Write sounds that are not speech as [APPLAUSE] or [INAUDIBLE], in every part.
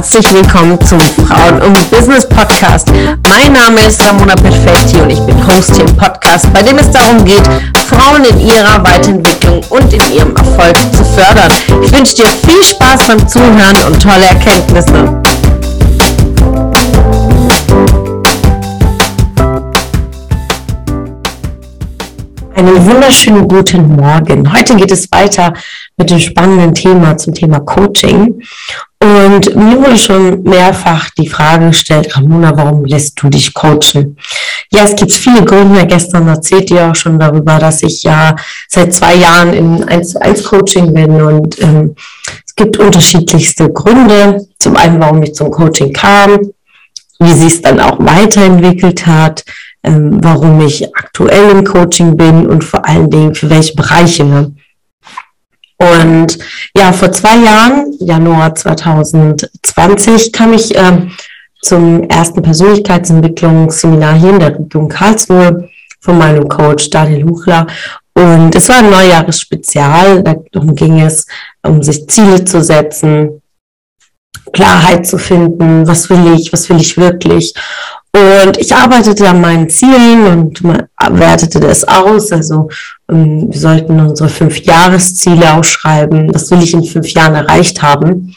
herzlich willkommen zum Frauen und Business Podcast. Mein Name ist Ramona Perfetti und ich bin Host hier im Podcast, bei dem es darum geht, Frauen in ihrer Weiterentwicklung und in ihrem Erfolg zu fördern. Ich wünsche dir viel Spaß beim Zuhören und tolle Erkenntnisse. Einen wunderschönen guten Morgen. Heute geht es weiter mit dem spannenden Thema zum Thema Coaching. Und mir wurde schon mehrfach die Frage gestellt, Ramona, warum lässt du dich coachen? Ja, es gibt viele Gründe. Gestern erzählt ihr auch schon darüber, dass ich ja seit zwei Jahren in 1 zu 1 Coaching bin und ähm, es gibt unterschiedlichste Gründe. Zum einen, warum ich zum Coaching kam, wie sie es dann auch weiterentwickelt hat, ähm, warum ich aktuell im Coaching bin und vor allen Dingen für welche Bereiche. Und ja, vor zwei Jahren, Januar 2020, kam ich äh, zum ersten Persönlichkeitsentwicklungsseminar hier in der Region Karlsruhe von meinem Coach Daniel Huchler. Und es war ein Neujahresspezial. Darum ging es, um sich Ziele zu setzen, Klarheit zu finden, was will ich, was will ich wirklich. Und ich arbeitete an meinen Zielen und wertete das aus. Also ähm, wir sollten unsere fünf Jahresziele ausschreiben. Das will ich in fünf Jahren erreicht haben.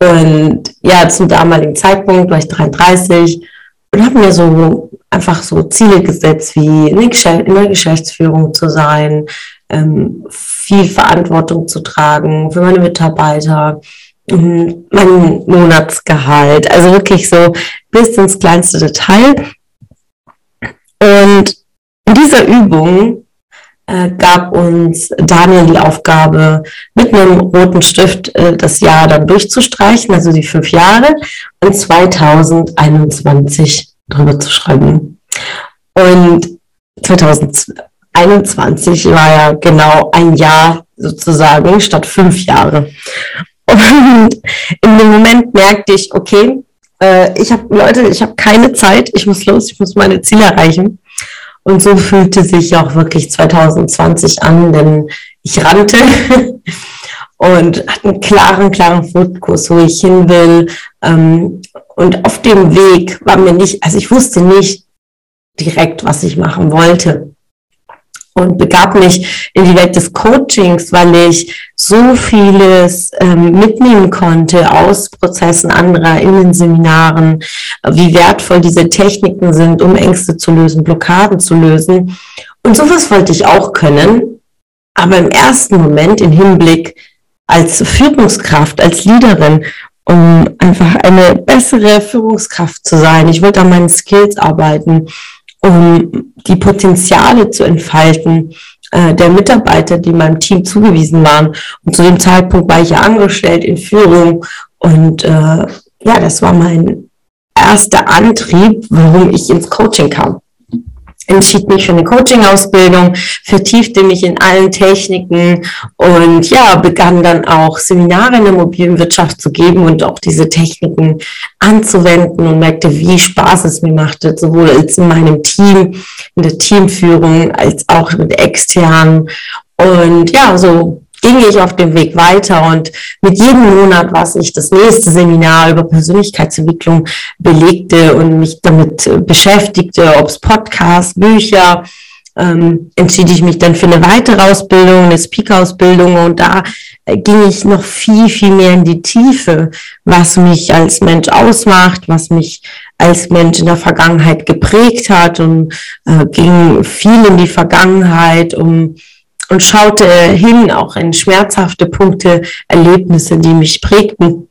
Und ja, zum damaligen Zeitpunkt war ich 33 und habe mir so einfach so Ziele gesetzt, wie in der Geschäftsführung zu sein, ähm, viel Verantwortung zu tragen für meine Mitarbeiter, mein Monatsgehalt, also wirklich so bis ins kleinste Detail. Und in dieser Übung äh, gab uns Daniel die Aufgabe, mit einem roten Stift äh, das Jahr dann durchzustreichen, also die fünf Jahre, und 2021 drüber zu schreiben. Und 2021 war ja genau ein Jahr sozusagen statt fünf Jahre. Und [LAUGHS] in dem Moment merkte ich, okay, äh, ich habe Leute, ich habe keine Zeit, ich muss los, ich muss meine Ziele erreichen. Und so fühlte sich auch wirklich 2020 an, denn ich rannte [LAUGHS] und hatte einen klaren, klaren Fokus, wo ich hin will. Ähm, und auf dem Weg war mir nicht, also ich wusste nicht direkt, was ich machen wollte und begab mich in die Welt des Coachings, weil ich so vieles ähm, mitnehmen konnte aus Prozessen anderer in den Seminaren, wie wertvoll diese Techniken sind, um Ängste zu lösen, Blockaden zu lösen. Und sowas wollte ich auch können. Aber im ersten Moment im Hinblick als Führungskraft, als Leaderin, um einfach eine bessere Führungskraft zu sein. Ich wollte an meinen Skills arbeiten um die Potenziale zu entfalten äh, der Mitarbeiter, die meinem Team zugewiesen waren. Und zu dem Zeitpunkt war ich ja angestellt in Führung. Und äh, ja, das war mein erster Antrieb, warum ich ins Coaching kam entschied mich für eine Coaching-Ausbildung, vertiefte mich in allen Techniken und ja, begann dann auch Seminare in der mobilen Wirtschaft zu geben und auch diese Techniken anzuwenden und merkte, wie Spaß es mir machte, sowohl als in meinem Team, in der Teamführung, als auch mit externen. Und ja, so ging ich auf dem Weg weiter und mit jedem Monat, was ich das nächste Seminar über Persönlichkeitsentwicklung belegte und mich damit äh, beschäftigte, ob es Podcasts, Bücher, ähm, entschied ich mich dann für eine weitere Ausbildung, eine Speaker-Ausbildung und da äh, ging ich noch viel, viel mehr in die Tiefe, was mich als Mensch ausmacht, was mich als Mensch in der Vergangenheit geprägt hat und äh, ging viel in die Vergangenheit, um und schaute hin auch in schmerzhafte Punkte, Erlebnisse, die mich prägten.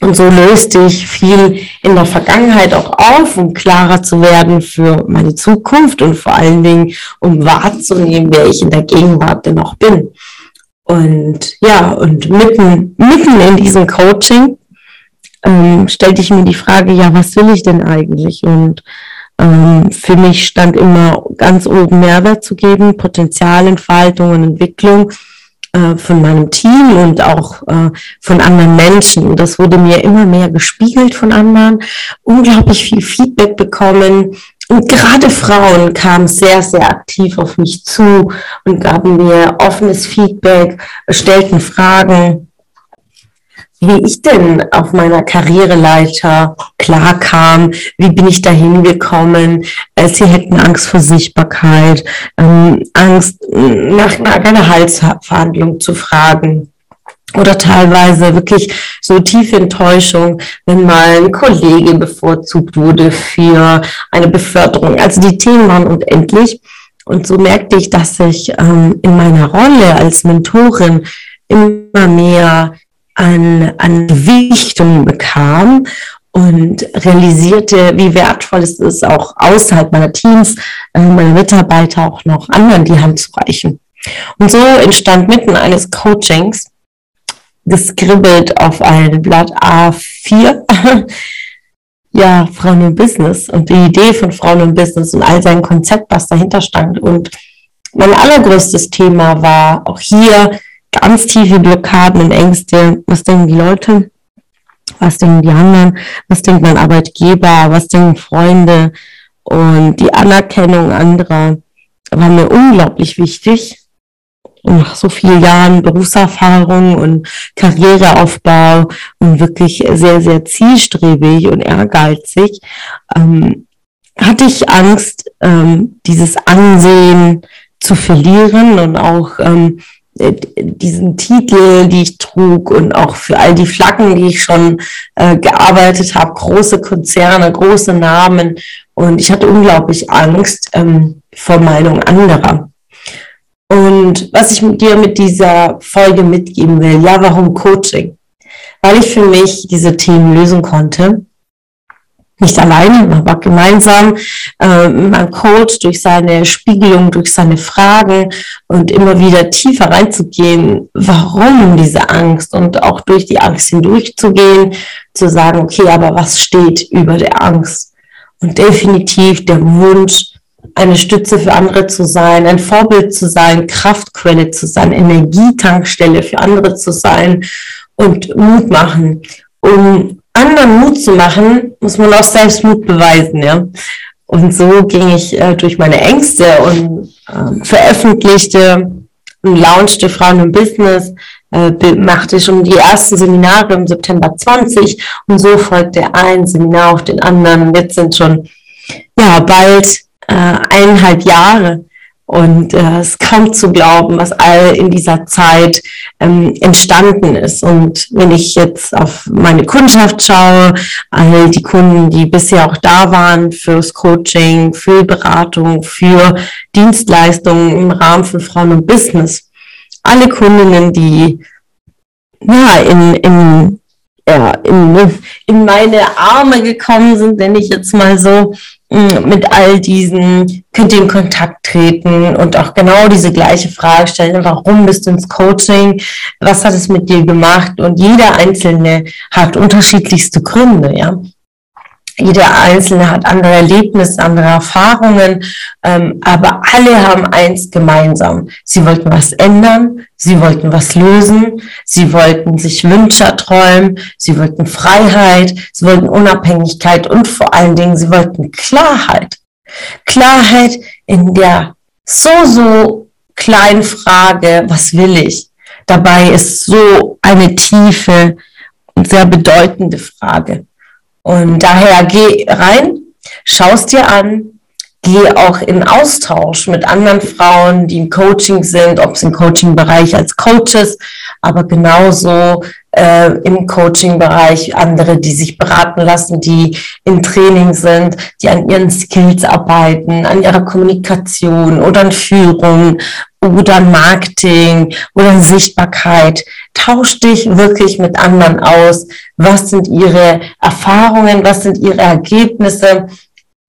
Und so löste ich viel in der Vergangenheit auch auf, um klarer zu werden für meine Zukunft und vor allen Dingen, um wahrzunehmen, wer ich in der Gegenwart denn auch bin. Und ja, und mitten, mitten in diesem Coaching ähm, stellte ich mir die Frage, ja, was will ich denn eigentlich? Und ähm, für mich stand immer ganz oben Mehrwert zu geben, Potenzialentfaltung und Entwicklung äh, von meinem Team und auch äh, von anderen Menschen. Und das wurde mir immer mehr gespiegelt von anderen, unglaublich viel Feedback bekommen. Und gerade Frauen kamen sehr, sehr aktiv auf mich zu und gaben mir offenes Feedback, stellten Fragen. Wie ich denn auf meiner Karriereleiter klar kam, wie bin ich dahin gekommen. Äh, sie hätten Angst vor Sichtbarkeit, ähm, Angst nach einer Gehaltsverhandlung zu fragen oder teilweise wirklich so tiefe Enttäuschung, wenn mal ein Kollege bevorzugt wurde für eine Beförderung. Also die Themen waren unendlich. Und so merkte ich, dass ich ähm, in meiner Rolle als Mentorin immer mehr an, an Gewichtung bekam und realisierte, wie wertvoll es ist, auch außerhalb meiner Teams, äh, meiner Mitarbeiter auch noch anderen die Hand zu reichen. Und so entstand mitten eines Coachings, geskribbelt auf ein Blatt A4, [LAUGHS] ja, Frauen im Business und die Idee von Frauen im Business und all sein Konzept, was dahinter stand. Und mein allergrößtes Thema war auch hier ganz tiefe Blockaden und Ängste. Was denken die Leute? Was denken die anderen? Was denkt mein Arbeitgeber? Was denken Freunde? Und die Anerkennung anderer war mir unglaublich wichtig. Und nach so vielen Jahren Berufserfahrung und Karriereaufbau und wirklich sehr, sehr zielstrebig und ehrgeizig, ähm, hatte ich Angst, ähm, dieses Ansehen zu verlieren und auch ähm, äh, diesen Titel, die ich trug und auch für all die Flaggen, die ich schon äh, gearbeitet habe, große Konzerne, große Namen. Und ich hatte unglaublich Angst ähm, vor Meinung anderer. Und was ich dir mit dieser Folge mitgeben will, ja, warum Coaching? Weil ich für mich diese Themen lösen konnte nicht alleine, aber gemeinsam äh, man Coach durch seine Spiegelung, durch seine Fragen und immer wieder tiefer reinzugehen, warum diese Angst und auch durch die Angst hindurchzugehen, zu sagen, okay, aber was steht über der Angst? Und definitiv der Wunsch, eine Stütze für andere zu sein, ein Vorbild zu sein, Kraftquelle zu sein, Energietankstelle für andere zu sein und Mut machen, um anderen Mut zu machen, muss man auch selbst Mut beweisen, ja. Und so ging ich äh, durch meine Ängste und äh, veröffentlichte und launchte Frauen im Business, äh, machte schon die ersten Seminare im September 20 und so folgte ein Seminar auf den anderen. Jetzt sind schon ja bald äh, eineinhalb Jahre und äh, es kaum zu glauben, was all in dieser Zeit ähm, entstanden ist. Und wenn ich jetzt auf meine Kundschaft schaue, all die Kunden, die bisher auch da waren fürs Coaching, für Beratung, für Dienstleistungen im Rahmen von Frauen und Business, alle Kundinnen, die ja in, in ja, in, in meine Arme gekommen sind, nenne ich jetzt mal so, mit all diesen, könnt ihr in Kontakt treten und auch genau diese gleiche Frage stellen, warum bist du ins Coaching, was hat es mit dir gemacht und jeder Einzelne hat unterschiedlichste Gründe, ja. Jeder Einzelne hat andere Erlebnisse, andere Erfahrungen, ähm, aber alle haben eins gemeinsam. Sie wollten was ändern, sie wollten was lösen, sie wollten sich Wünsche erträumen, sie wollten Freiheit, sie wollten Unabhängigkeit und vor allen Dingen, sie wollten Klarheit. Klarheit in der so, so kleinen Frage, was will ich? Dabei ist so eine tiefe und sehr bedeutende Frage. Und daher geh rein, schaust dir an, geh auch in Austausch mit anderen Frauen, die im Coaching sind, ob es im Coaching-Bereich als Coaches, aber genauso äh, im Coaching-Bereich andere, die sich beraten lassen, die im Training sind, die an ihren Skills arbeiten, an ihrer Kommunikation oder an Führung oder Marketing oder Sichtbarkeit. Tausch dich wirklich mit anderen aus. Was sind ihre Erfahrungen? Was sind ihre Ergebnisse?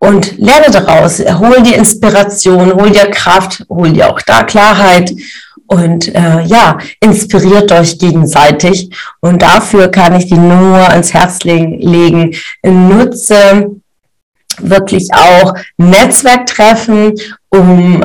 Und lerne daraus. Hol dir Inspiration, hol dir Kraft, hol dir auch da Klarheit. Und äh, ja, inspiriert euch gegenseitig. Und dafür kann ich die nur ans Herz legen. Nutze wirklich auch Netzwerktreffen um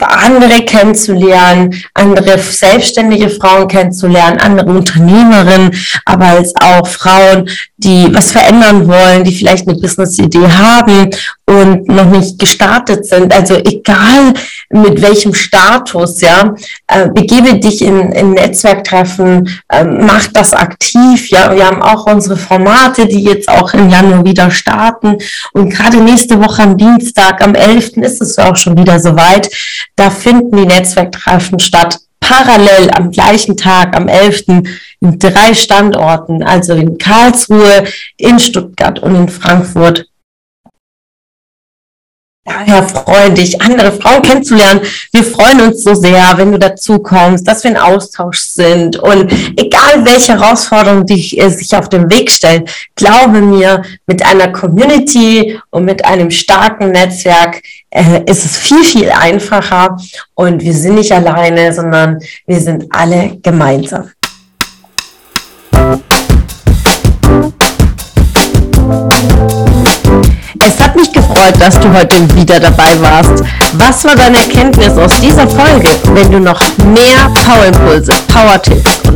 andere kennenzulernen, andere selbstständige Frauen kennenzulernen, andere Unternehmerinnen, aber als auch Frauen, die was verändern wollen, die vielleicht eine Business-Idee haben und noch nicht gestartet sind. Also egal mit welchem Status, ja, äh, begebe dich in, in Netzwerktreffen, äh, mach das aktiv. Ja, wir haben auch unsere Formate, die jetzt auch im Januar wieder starten. Und gerade nächste Woche am Dienstag, am 11. ist es auch schon wieder soweit. Da finden die Netzwerktreffen statt parallel am gleichen Tag, am 11. in drei Standorten, also in Karlsruhe, in Stuttgart und in Frankfurt. Daher freuen dich, andere Frauen kennenzulernen. Wir freuen uns so sehr, wenn du dazu kommst, dass wir in Austausch sind. Und egal welche Herausforderungen die äh, sich auf den Weg stellen, glaube mir, mit einer Community und mit einem starken Netzwerk äh, ist es viel, viel einfacher. Und wir sind nicht alleine, sondern wir sind alle gemeinsam. Es hat mich gefreut, dass du heute wieder dabei warst. Was war deine Erkenntnis aus dieser Folge? Wenn du noch mehr Power-Impulse, Power-Tipps und